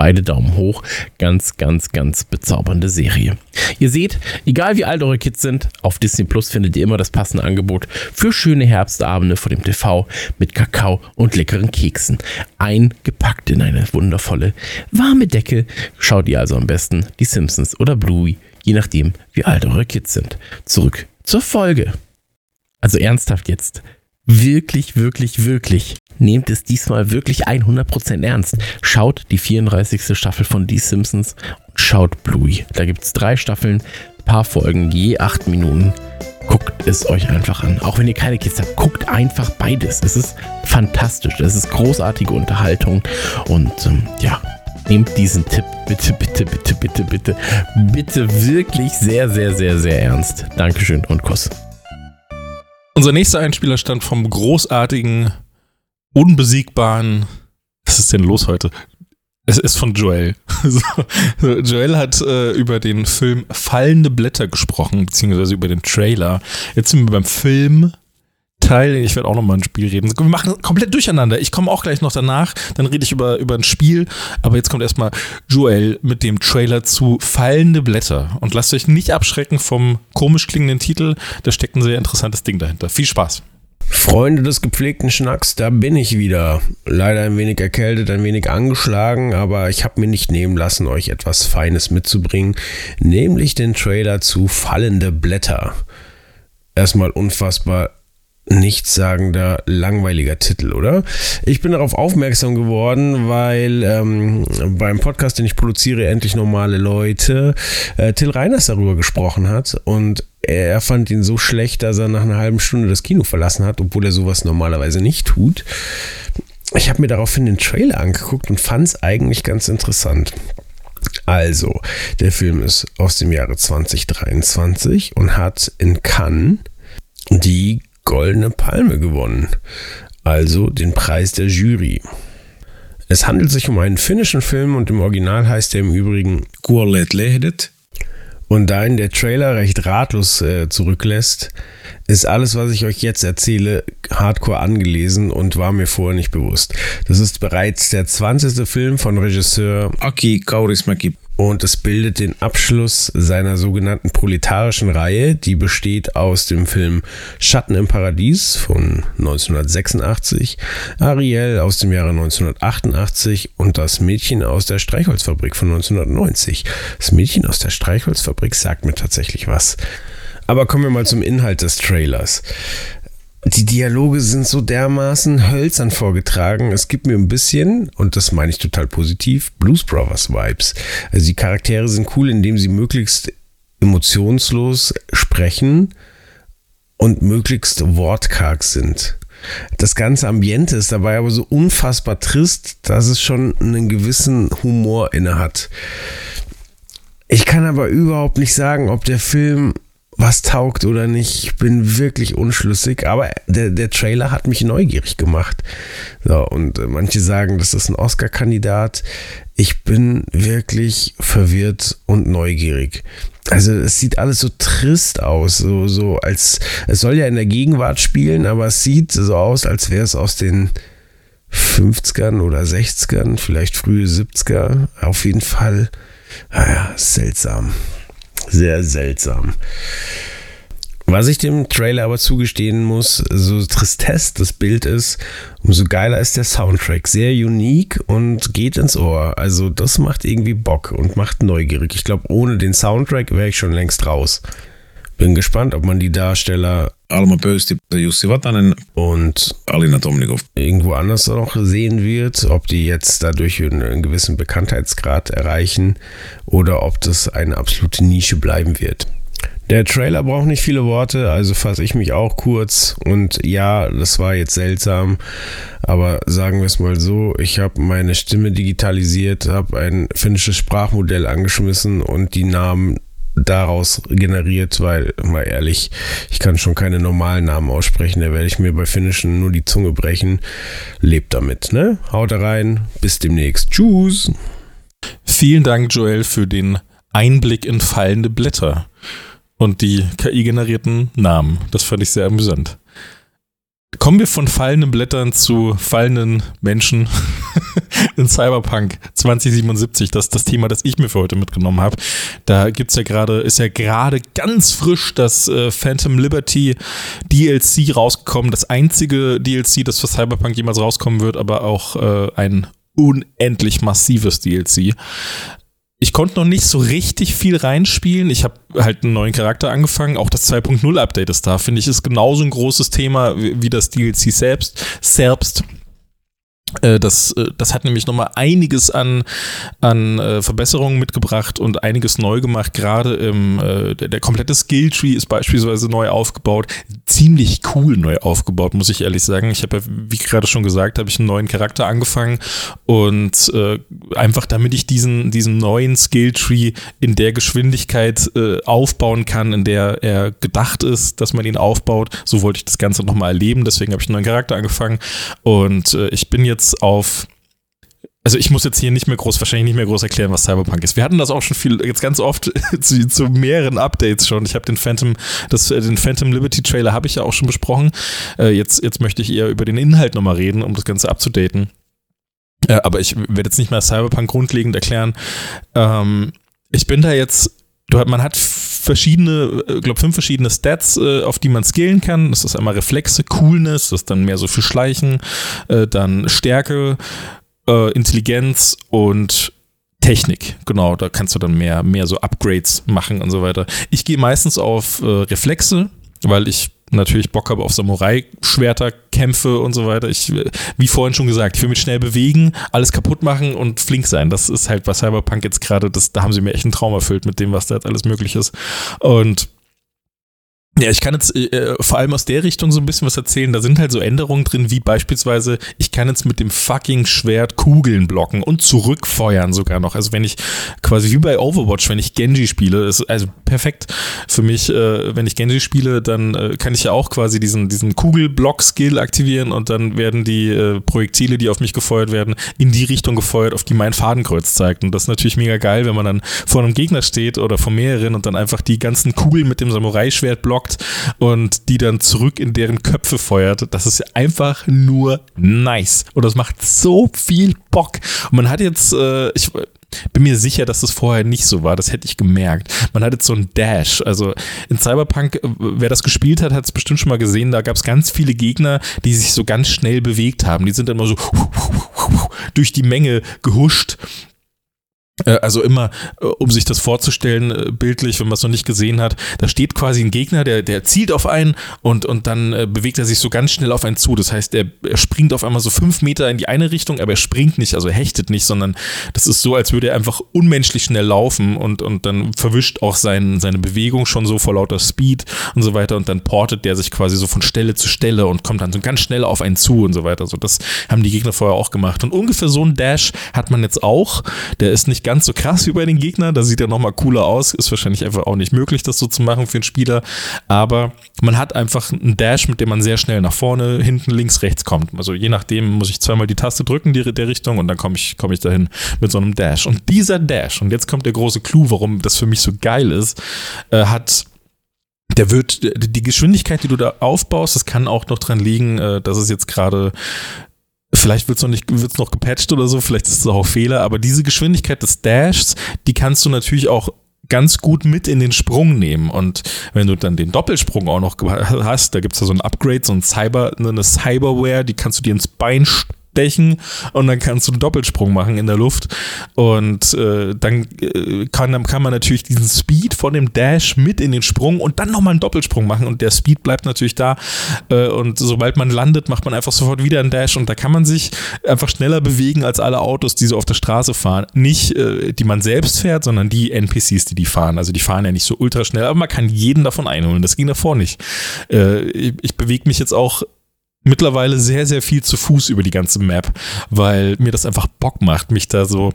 Beide Daumen hoch. Ganz, ganz, ganz bezaubernde Serie. Ihr seht, egal wie alt eure Kids sind, auf Disney Plus findet ihr immer das passende Angebot für schöne Herbstabende vor dem TV mit Kakao und leckeren Keksen. Eingepackt in eine wundervolle, warme Decke. Schaut ihr also am besten die Simpsons oder Bluey, je nachdem, wie alt eure Kids sind. Zurück zur Folge. Also ernsthaft jetzt. Wirklich, wirklich, wirklich nehmt es diesmal wirklich 100% ernst. Schaut die 34. Staffel von Die Simpsons und schaut Bluey. Da gibt es drei Staffeln, paar Folgen, je acht Minuten. Guckt es euch einfach an. Auch wenn ihr keine Kids habt, guckt einfach beides. Es ist fantastisch. Es ist großartige Unterhaltung. Und ähm, ja, nehmt diesen Tipp bitte, bitte, bitte, bitte, bitte, bitte wirklich sehr, sehr, sehr, sehr ernst. Dankeschön und Kuss.
Unser nächster Einspieler stammt vom großartigen, unbesiegbaren. Was ist denn los heute? Es ist von Joel. Joel hat äh, über den Film Fallende Blätter gesprochen, beziehungsweise über den Trailer. Jetzt sind wir beim Film. Teil, ich werde auch nochmal ein Spiel reden. Wir machen komplett durcheinander. Ich komme auch gleich noch danach, dann rede ich über, über ein Spiel. Aber jetzt kommt erstmal Joel mit dem Trailer zu Fallende Blätter. Und lasst euch nicht abschrecken vom komisch klingenden Titel. Da steckt ein sehr interessantes Ding dahinter. Viel Spaß.
Freunde des gepflegten Schnacks, da bin ich wieder. Leider ein wenig erkältet, ein wenig angeschlagen, aber ich habe mir nicht nehmen lassen, euch etwas Feines mitzubringen, nämlich den Trailer zu Fallende Blätter. Erstmal unfassbar nichtssagender, langweiliger Titel, oder? Ich bin darauf aufmerksam geworden, weil ähm, beim Podcast, den ich produziere, endlich normale Leute, äh, Till Reiners darüber gesprochen hat und er fand ihn so schlecht, dass er nach einer halben Stunde das Kino verlassen hat, obwohl er sowas normalerweise nicht tut. Ich habe mir daraufhin den Trailer angeguckt und fand es eigentlich ganz interessant. Also, der Film ist aus dem Jahre 2023 und hat in Cannes die Goldene Palme gewonnen, also den Preis der Jury. Es handelt sich um einen finnischen Film und im Original heißt er im Übrigen Kuolleet Lehdet. Und da ihn der Trailer recht ratlos äh, zurücklässt, ist alles, was ich euch jetzt erzähle, hardcore angelesen und war mir vorher nicht bewusst. Das ist bereits der 20. Film von Regisseur Aki Kaurismäki und es bildet den Abschluss seiner sogenannten proletarischen Reihe, die besteht aus dem Film Schatten im Paradies von 1986, Ariel aus dem Jahre 1988 und Das Mädchen aus der Streichholzfabrik von 1990. Das Mädchen aus der Streichholzfabrik sagt mir tatsächlich was. Aber kommen wir mal zum Inhalt des Trailers die Dialoge sind so dermaßen hölzern vorgetragen. Es gibt mir ein bisschen, und das meine ich total positiv, Blues Brothers Vibes. Also die Charaktere sind cool, indem sie möglichst emotionslos sprechen und möglichst wortkarg sind. Das ganze Ambiente ist dabei aber so unfassbar trist, dass es schon einen gewissen Humor inne hat. Ich kann aber überhaupt nicht sagen, ob der Film was taugt oder nicht. Ich bin wirklich unschlüssig, aber der, der Trailer hat mich neugierig gemacht. So, und äh, manche sagen, das ist ein Oscar-Kandidat. Ich bin wirklich verwirrt und neugierig. Also es sieht alles so trist aus, so, so als es soll ja in der Gegenwart spielen, aber es sieht so aus, als wäre es aus den 50ern oder 60ern, vielleicht frühe 70er. Auf jeden Fall, naja, seltsam sehr seltsam. Was ich dem Trailer aber zugestehen muss, so tristess das Bild ist, umso geiler ist der Soundtrack. Sehr unique und geht ins Ohr. Also das macht irgendwie Bock und macht neugierig. Ich glaube, ohne den Soundtrack wäre ich schon längst raus. Bin gespannt, ob man die Darsteller Alma Pösti, Jussi Vatanen und Alina Tomnikov irgendwo anders noch sehen wird, ob die jetzt dadurch einen gewissen Bekanntheitsgrad erreichen oder ob das eine absolute Nische bleiben wird. Der Trailer braucht nicht viele Worte, also fasse ich mich auch kurz. Und ja, das war jetzt seltsam, aber sagen wir es mal so, ich habe meine Stimme digitalisiert, habe ein finnisches Sprachmodell angeschmissen und die Namen daraus generiert, weil, mal ehrlich, ich kann schon keine normalen Namen aussprechen, da werde ich mir bei Finnischen nur die Zunge brechen. Lebt damit, ne? Haut rein, bis demnächst. Tschüss.
Vielen Dank, Joel, für den Einblick in fallende Blätter und die KI-generierten Namen. Das fand ich sehr amüsant. Kommen wir von fallenden Blättern zu fallenden Menschen in Cyberpunk 2077. Das ist das Thema, das ich mir für heute mitgenommen habe. Da gibt's ja gerade, ist ja gerade ganz frisch das äh, Phantom Liberty DLC rausgekommen. Das einzige DLC, das für Cyberpunk jemals rauskommen wird, aber auch äh, ein unendlich massives DLC. Ich konnte noch nicht so richtig viel reinspielen. Ich habe halt einen neuen Charakter angefangen. Auch das 2.0 Update ist da, finde ich, ist genauso ein großes Thema wie, das DLC selbst. Selbst. Äh, das, äh, das hat nämlich nochmal einiges an, an äh, Verbesserungen mitgebracht und einiges neu gemacht. Gerade im, der, der komplette Skilltree ist beispielsweise neu aufgebaut. Ziemlich cool neu aufgebaut, muss ich ehrlich sagen. Ich habe ja, wie gerade schon gesagt, habe ich einen neuen Charakter angefangen und äh, einfach damit ich diesen, diesen neuen Skilltree in der Geschwindigkeit äh, aufbauen kann, in der er gedacht ist, dass man ihn aufbaut. So wollte ich das Ganze nochmal erleben. Deswegen habe ich einen neuen Charakter angefangen und äh, ich bin jetzt jetzt auf also ich muss jetzt hier nicht mehr groß, wahrscheinlich nicht mehr groß erklären, was Cyberpunk ist. Wir hatten das auch schon viel, jetzt ganz oft zu, zu mehreren Updates schon. Ich habe den Phantom, das, den Phantom Liberty Trailer habe ich ja auch schon besprochen. Äh, jetzt, jetzt möchte ich eher über den Inhalt nochmal reden, um das Ganze abzudaten. Äh, aber ich werde jetzt nicht mehr Cyberpunk grundlegend erklären. Ähm, ich bin da jetzt, man hat verschiedene, ich äh, glaube fünf verschiedene Stats, äh, auf die man skillen kann. Das ist einmal Reflexe, Coolness, das ist dann mehr so für Schleichen, äh, dann Stärke, Intelligenz und Technik, genau, da kannst du dann mehr, mehr so Upgrades machen und so weiter. Ich gehe meistens auf Reflexe, weil ich natürlich Bock habe auf Samurai-Schwerter, Kämpfe und so weiter. Ich, wie vorhin schon gesagt, ich will mich schnell bewegen, alles kaputt machen und flink sein. Das ist halt bei Cyberpunk jetzt gerade, da haben sie mir echt einen Traum erfüllt mit dem, was da jetzt alles möglich ist. Und ja, ich kann jetzt äh, vor allem aus der Richtung so ein bisschen was erzählen. Da sind halt so Änderungen drin, wie beispielsweise, ich kann jetzt mit dem fucking Schwert Kugeln blocken und zurückfeuern sogar noch. Also wenn ich quasi wie bei Overwatch, wenn ich Genji spiele, ist also perfekt für mich, äh, wenn ich Genji spiele, dann äh, kann ich ja auch quasi diesen, diesen Kugelblock-Skill aktivieren und dann werden die äh, Projektile, die auf mich gefeuert werden, in die Richtung gefeuert, auf die mein Fadenkreuz zeigt. Und das ist natürlich mega geil, wenn man dann vor einem Gegner steht oder vor mehreren und dann einfach die ganzen Kugeln mit dem Samurai-Schwert blockt blockt und die dann zurück in deren Köpfe feuert. Das ist einfach nur nice. Und das macht so viel Bock. Und man hat jetzt, äh, ich bin mir sicher, dass das vorher nicht so war. Das hätte ich gemerkt. Man hat jetzt so einen Dash. Also in Cyberpunk, äh, wer das gespielt hat, hat es bestimmt schon mal gesehen. Da gab es ganz viele Gegner, die sich so ganz schnell bewegt haben. Die sind dann immer so durch die Menge gehuscht also immer, äh, um sich das vorzustellen, äh, bildlich, wenn man es noch nicht gesehen hat, da steht quasi ein Gegner, der, der zielt auf einen und, und dann bewegt er sich so ganz schnell auf einen zu. Das heißt, er, er springt auf einmal so fünf Meter in die eine Richtung, aber er springt nicht, also hechtet nicht, sondern das ist so, als würde er einfach unmenschlich schnell laufen und, und dann verwischt auch sein, seine Bewegung schon so vor lauter Speed und so weiter und dann portet der sich quasi so von Stelle zu Stelle und kommt dann so ganz schnell auf einen zu und so weiter. So, das haben die Gegner vorher auch gemacht. Und ungefähr so ein Dash hat man jetzt auch. Der ist nicht ganz ganz so krass wie bei den Gegnern. Da sieht er nochmal cooler aus. Ist wahrscheinlich einfach auch nicht möglich, das so zu machen für einen Spieler. Aber man hat einfach einen Dash, mit dem man sehr schnell nach vorne, hinten, links, rechts kommt. Also je nachdem muss ich zweimal die Taste drücken, die, der Richtung, und dann komme ich, komme ich dahin mit so einem Dash. Und dieser Dash, und jetzt kommt der große Clou, warum das für mich so geil ist, äh, hat der wird, die Geschwindigkeit, die du da aufbaust, das kann auch noch dran liegen, äh, dass es jetzt gerade Vielleicht wird es noch nicht, wird's noch gepatcht oder so, vielleicht ist es auch Fehler, aber diese Geschwindigkeit des Dashs, die kannst du natürlich auch ganz gut mit in den Sprung nehmen. Und wenn du dann den Doppelsprung auch noch hast, da gibt es ja so ein Upgrade, so ein Cyber, eine Cyberware, die kannst du dir ins Bein stechen und dann kannst du einen Doppelsprung machen in der Luft. Und äh, dann, äh, kann, dann kann man natürlich diesen Speed von dem Dash mit in den Sprung und dann nochmal einen Doppelsprung machen. Und der Speed bleibt natürlich da. Äh, und sobald man landet, macht man einfach sofort wieder einen Dash. Und da kann man sich einfach schneller bewegen als alle Autos, die so auf der Straße fahren. Nicht, äh, die man selbst fährt, sondern die NPCs, die die fahren. Also die fahren ja nicht so ultra schnell, aber man kann jeden davon einholen. Das ging davor nicht. Äh, ich, ich bewege mich jetzt auch mittlerweile sehr, sehr viel zu Fuß über die ganze Map, weil mir das einfach Bock macht, mich da so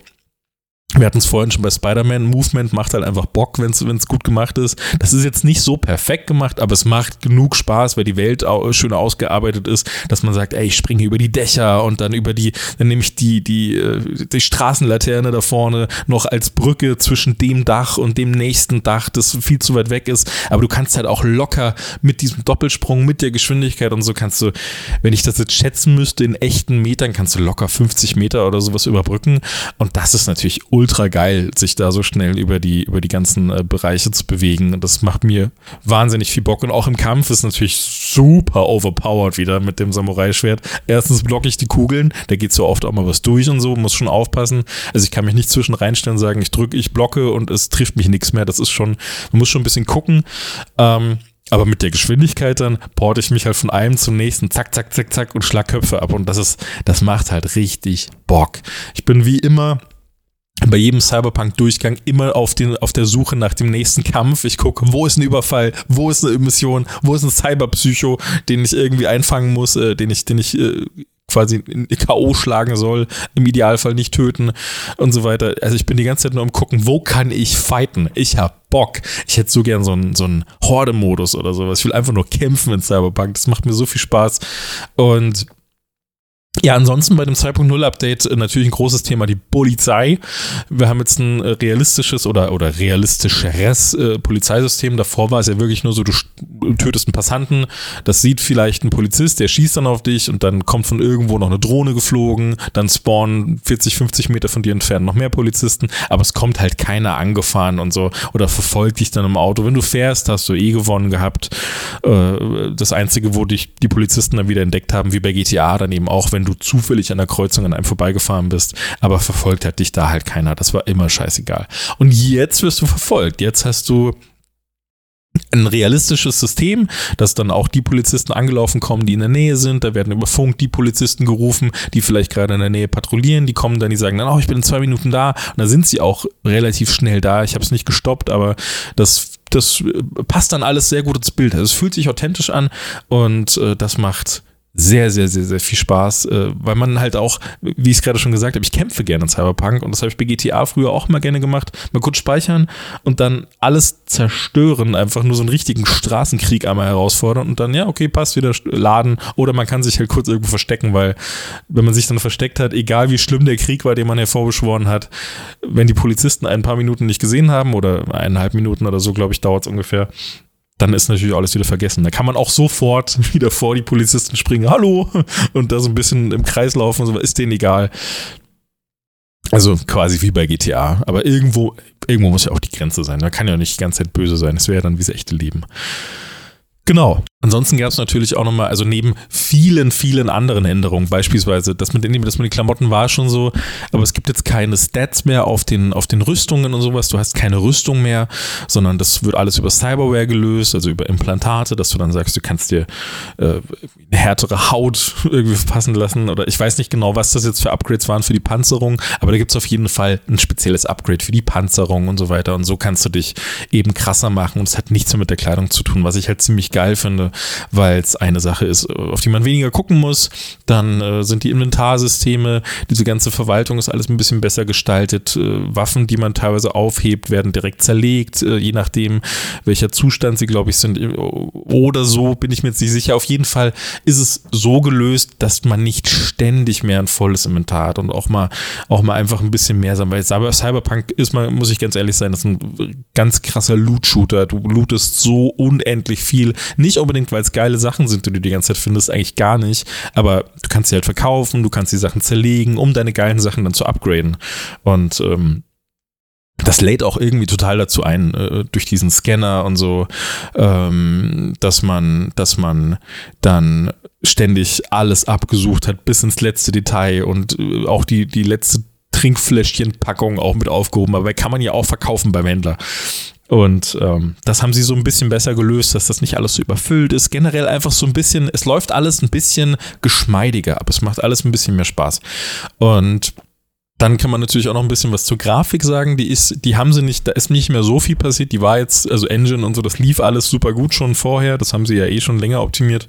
wir hatten es vorhin schon bei Spider-Man, Movement macht halt einfach Bock, wenn es gut gemacht ist. Das ist jetzt nicht so perfekt gemacht, aber es macht genug Spaß, weil die Welt schön ausgearbeitet ist, dass man sagt, ey, ich springe über die Dächer und dann über die, dann nehme ich die, die, äh, die Straßenlaterne da vorne noch als Brücke zwischen dem Dach und dem nächsten Dach, das viel zu weit weg ist. Aber du kannst halt auch locker mit diesem Doppelsprung, mit der Geschwindigkeit und so kannst du, wenn ich das jetzt schätzen müsste, in echten Metern kannst du locker 50 Meter oder sowas überbrücken. Und das ist natürlich ultra geil, sich da so schnell über die, über die ganzen äh, Bereiche zu bewegen. Das macht mir wahnsinnig viel Bock. Und auch im Kampf ist natürlich super overpowered wieder mit dem Samurai-Schwert. Erstens blocke ich die Kugeln, da geht so oft auch mal was durch und so, muss schon aufpassen. Also ich kann mich nicht zwischen reinstellen und sagen, ich drücke, ich blocke und es trifft mich nichts mehr. Das ist schon, man muss schon ein bisschen gucken. Ähm, Aber mit der Geschwindigkeit dann porte ich mich halt von einem zum nächsten, zack, zack, zack, zack und schlag Köpfe ab. Und das ist, das macht halt richtig Bock. Ich bin wie immer bei jedem Cyberpunk-Durchgang immer auf, den, auf der Suche nach dem nächsten Kampf. Ich gucke, wo ist ein Überfall, wo ist eine Mission, wo ist ein Cyberpsycho, den ich irgendwie einfangen muss, äh, den ich, den ich äh, quasi in K.O. schlagen soll, im Idealfall nicht töten und so weiter. Also ich bin die ganze Zeit nur am gucken, wo kann ich fighten? Ich hab Bock. Ich hätte so gern so einen, so einen Horde-Modus oder sowas. Ich will einfach nur kämpfen in Cyberpunk. Das macht mir so viel Spaß. Und ja, ansonsten bei dem 2.0 Update äh, natürlich ein großes Thema die Polizei. Wir haben jetzt ein äh, realistisches oder, oder realistischeres äh, Polizeisystem. Davor war es ja wirklich nur so, du tötest einen Passanten, das sieht vielleicht ein Polizist, der schießt dann auf dich und dann kommt von irgendwo noch eine Drohne geflogen, dann spawnen 40, 50 Meter von dir entfernt noch mehr Polizisten, aber es kommt halt keiner angefahren und so oder verfolgt dich dann im Auto. Wenn du fährst, hast du eh gewonnen gehabt. Äh, das Einzige, wo dich die Polizisten dann wieder entdeckt haben, wie bei GTA, dann eben auch, wenn du zufällig an der Kreuzung an einem vorbeigefahren bist, aber verfolgt hat dich da halt keiner. Das war immer scheißegal. Und jetzt wirst du verfolgt. Jetzt hast du ein realistisches System, dass dann auch die Polizisten angelaufen kommen, die in der Nähe sind. Da werden über Funk die Polizisten gerufen, die vielleicht gerade in der Nähe patrouillieren. Die kommen dann, die sagen dann, oh, ich bin in zwei Minuten da. Und da sind sie auch relativ schnell da. Ich habe es nicht gestoppt, aber das das passt dann alles sehr gut ins Bild. Also es fühlt sich authentisch an und äh, das macht sehr, sehr, sehr, sehr viel Spaß, äh, weil man halt auch, wie ich es gerade schon gesagt habe, ich kämpfe gerne in Cyberpunk und das habe ich bei GTA früher auch immer gerne gemacht. Mal kurz speichern und dann alles zerstören, einfach nur so einen richtigen Straßenkrieg einmal herausfordern und dann, ja, okay, passt wieder laden oder man kann sich halt kurz irgendwo verstecken, weil wenn man sich dann versteckt hat, egal wie schlimm der Krieg war, den man hervorbeschworen hat, wenn die Polizisten ein paar Minuten nicht gesehen haben oder eineinhalb Minuten oder so, glaube ich, dauert es ungefähr, dann ist natürlich alles wieder vergessen. Da kann man auch sofort wieder vor die Polizisten springen, hallo, und da so ein bisschen im Kreis laufen so, ist denen egal. Also quasi wie bei GTA. Aber irgendwo, irgendwo muss ja auch die Grenze sein. Man kann ja nicht die ganze Zeit böse sein. Das wäre ja dann wie das echte Leben. Genau. Ansonsten gab es natürlich auch nochmal, also neben vielen, vielen anderen Änderungen, beispielsweise, das mit, den, das mit den Klamotten war schon so, aber es gibt jetzt keine Stats mehr auf den, auf den Rüstungen und sowas. Du hast keine Rüstung mehr, sondern das wird alles über Cyberware gelöst, also über Implantate, dass du dann sagst, du kannst dir äh, härtere Haut irgendwie verpassen lassen oder ich weiß nicht genau, was das jetzt für Upgrades waren für die Panzerung, aber da gibt es auf jeden Fall ein spezielles Upgrade für die Panzerung und so weiter und so kannst du dich eben krasser machen und es hat nichts mehr mit der Kleidung zu tun, was ich halt ziemlich geil finde, weil es eine Sache ist, auf die man weniger gucken muss. Dann äh, sind die Inventarsysteme, diese ganze Verwaltung ist alles ein bisschen besser gestaltet. Äh, Waffen, die man teilweise aufhebt, werden direkt zerlegt, äh, je nachdem, welcher Zustand sie, glaube ich, sind. Oder so, bin ich mir jetzt nicht sicher. Auf jeden Fall ist es so gelöst, dass man nicht ständig mehr ein volles Inventar hat und auch mal, auch mal einfach ein bisschen mehr sein. Weil Cyberpunk ist mal, muss ich ganz ehrlich sein, das ist ein ganz krasser Loot-Shooter. Du lootest so unendlich viel. Nicht unbedingt, weil es geile Sachen sind, die du die ganze Zeit findest, eigentlich gar nicht. Aber du kannst sie halt verkaufen, du kannst die Sachen zerlegen, um deine geilen Sachen dann zu upgraden. Und ähm, das lädt auch irgendwie total dazu ein, äh, durch diesen Scanner und so, ähm, dass man, dass man dann ständig alles abgesucht hat, bis ins letzte Detail und äh, auch die, die letzte Trinkfläschchenpackung auch mit aufgehoben, aber kann man ja auch verkaufen beim Händler. Und ähm, das haben sie so ein bisschen besser gelöst, dass das nicht alles so überfüllt ist. Generell einfach so ein bisschen, es läuft alles ein bisschen geschmeidiger, aber es macht alles ein bisschen mehr Spaß. Und dann kann man natürlich auch noch ein bisschen was zur Grafik sagen. Die ist, die haben sie nicht, da ist nicht mehr so viel passiert. Die war jetzt, also Engine und so, das lief alles super gut schon vorher. Das haben sie ja eh schon länger optimiert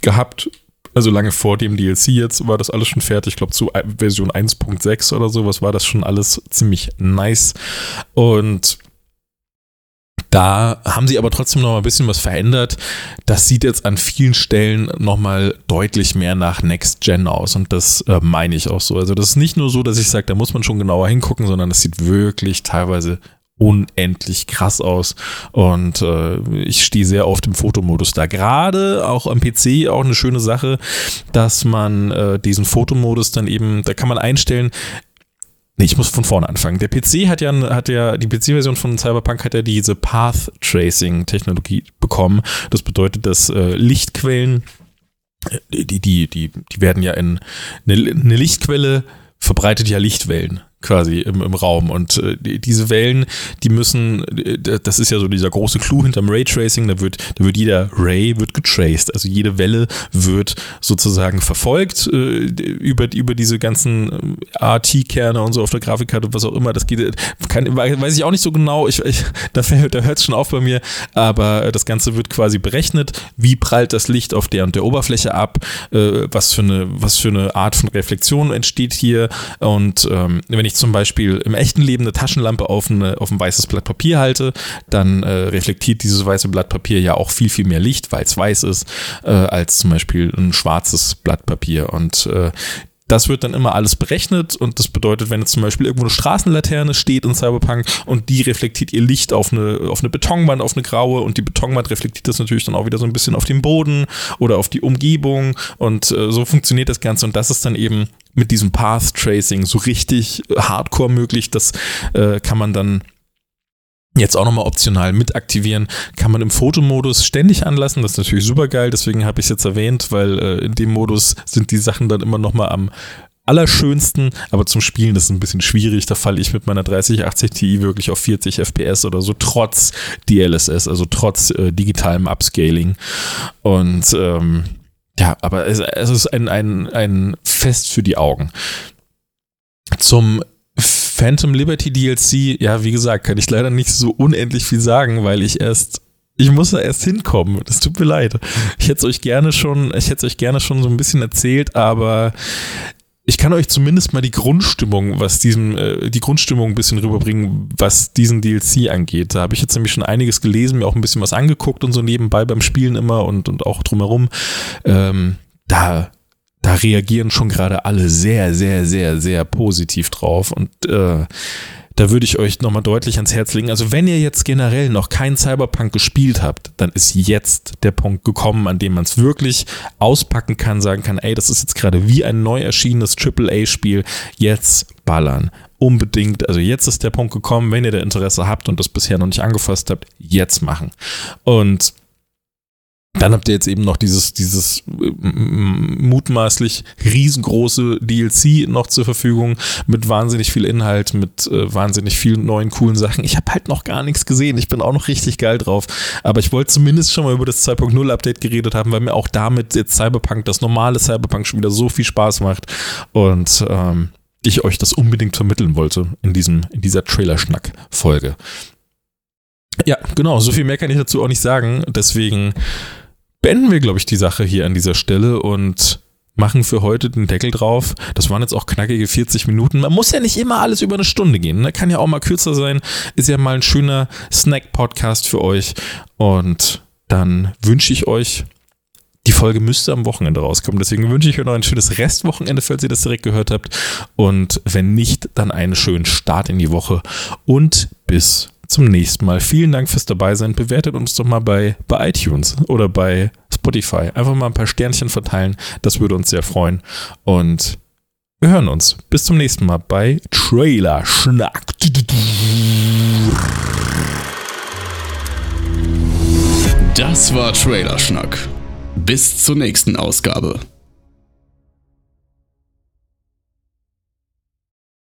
gehabt. Also lange vor dem DLC jetzt war das alles schon fertig. Ich glaube, zu Version 1.6 oder so, was war das schon alles ziemlich nice. Und da haben sie aber trotzdem noch ein bisschen was verändert. Das sieht jetzt an vielen Stellen noch mal deutlich mehr nach Next Gen aus und das äh, meine ich auch so. Also das ist nicht nur so, dass ich sage, da muss man schon genauer hingucken, sondern das sieht wirklich teilweise unendlich krass aus und äh, ich stehe sehr auf dem Fotomodus da. Gerade auch am PC auch eine schöne Sache, dass man äh, diesen Fotomodus dann eben, da kann man einstellen, Nee, ich muss von vorne anfangen. Der PC hat ja, hat ja, die PC-Version von Cyberpunk hat ja diese Path Tracing-Technologie bekommen. Das bedeutet, dass äh, Lichtquellen, äh, die, die, die, die werden ja in eine, eine Lichtquelle verbreitet ja Lichtwellen. Quasi im, im Raum. Und äh, die, diese Wellen, die müssen, äh, das ist ja so dieser große Clou hinterm Raytracing, da wird, da wird jeder Ray wird getraced. Also jede Welle wird sozusagen verfolgt äh, über, über diese ganzen äh, RT-Kerne und so auf der Grafikkarte, was auch immer. Das geht, kann, weiß ich auch nicht so genau. Ich, ich, da, da hört es schon auf bei mir. Aber das Ganze wird quasi berechnet. Wie prallt das Licht auf der und der Oberfläche ab? Äh, was, für eine, was für eine Art von Reflexion entsteht hier? Und ähm, wenn ich zum Beispiel im echten Leben eine Taschenlampe auf, eine, auf ein weißes Blatt Papier halte, dann äh, reflektiert dieses weiße Blatt Papier ja auch viel, viel mehr Licht, weil es weiß ist, äh, als zum Beispiel ein schwarzes Blatt Papier. Und äh, das wird dann immer alles berechnet und das bedeutet, wenn jetzt zum Beispiel irgendwo eine Straßenlaterne steht in Cyberpunk und die reflektiert ihr Licht auf eine, auf eine Betonwand, auf eine graue und die Betonwand reflektiert das natürlich dann auch wieder so ein bisschen auf den Boden oder auf die Umgebung und äh, so funktioniert das Ganze und das ist dann eben mit diesem Path Tracing so richtig hardcore möglich. Das äh, kann man dann Jetzt auch nochmal optional mit aktivieren, kann man im Fotomodus ständig anlassen. Das ist natürlich super geil, deswegen habe ich es jetzt erwähnt, weil äh, in dem Modus sind die Sachen dann immer nochmal am allerschönsten, aber zum Spielen ist es ein bisschen schwierig. Da falle ich mit meiner 3080 Ti wirklich auf 40 FPS oder so, trotz DLSS, also trotz äh, digitalem Upscaling. Und ähm, ja, aber es, es ist ein, ein, ein Fest für die Augen. Zum Phantom Liberty DLC, ja, wie gesagt, kann ich leider nicht so unendlich viel sagen, weil ich erst ich muss da erst hinkommen. Das tut mir leid. Ich hätte es euch gerne schon, ich hätte es euch gerne schon so ein bisschen erzählt, aber ich kann euch zumindest mal die Grundstimmung, was diesem, äh, die Grundstimmung ein bisschen rüberbringen, was diesen DLC angeht. Da habe ich jetzt nämlich schon einiges gelesen, mir auch ein bisschen was angeguckt und so nebenbei beim Spielen immer und, und auch drumherum. Ähm, da, da reagieren schon gerade alle sehr, sehr, sehr, sehr positiv drauf und äh, da würde ich euch nochmal deutlich ans Herz legen. Also wenn ihr jetzt generell noch kein Cyberpunk gespielt habt, dann ist jetzt der Punkt gekommen, an dem man es wirklich auspacken kann, sagen kann, ey, das ist jetzt gerade wie ein neu erschienenes AAA-Spiel, jetzt ballern. Unbedingt, also jetzt ist der Punkt gekommen, wenn ihr da Interesse habt und das bisher noch nicht angefasst habt, jetzt machen. Und dann habt ihr jetzt eben noch dieses, dieses mutmaßlich riesengroße DLC noch zur Verfügung mit wahnsinnig viel Inhalt, mit äh, wahnsinnig vielen neuen coolen Sachen. Ich habe halt noch gar nichts gesehen. Ich bin auch noch richtig geil drauf. Aber ich wollte zumindest schon mal über das 2.0 Update geredet haben, weil mir auch damit jetzt Cyberpunk, das normale Cyberpunk schon wieder so viel Spaß macht. Und ähm, ich euch das unbedingt vermitteln wollte in diesem, in dieser Trailer-Schnack-Folge. Ja, genau, so viel mehr kann ich dazu auch nicht sagen. Deswegen beenden wir, glaube ich, die Sache hier an dieser Stelle und machen für heute den Deckel drauf. Das waren jetzt auch knackige 40 Minuten. Man muss ja nicht immer alles über eine Stunde gehen. Ne? Kann ja auch mal kürzer sein. Ist ja mal ein schöner Snack-Podcast für euch. Und dann wünsche ich euch, die Folge müsste am Wochenende rauskommen. Deswegen wünsche ich euch noch ein schönes Restwochenende, falls ihr das direkt gehört habt. Und wenn nicht, dann einen schönen Start in die Woche. Und bis zum nächsten Mal. Vielen Dank fürs Dabeisein. Bewertet uns doch mal bei, bei iTunes oder bei Spotify. Einfach mal ein paar Sternchen verteilen. Das würde uns sehr freuen. Und wir hören uns. Bis zum nächsten Mal bei Trailer Schnack.
Das war Trailer Schnack. Bis zur nächsten Ausgabe.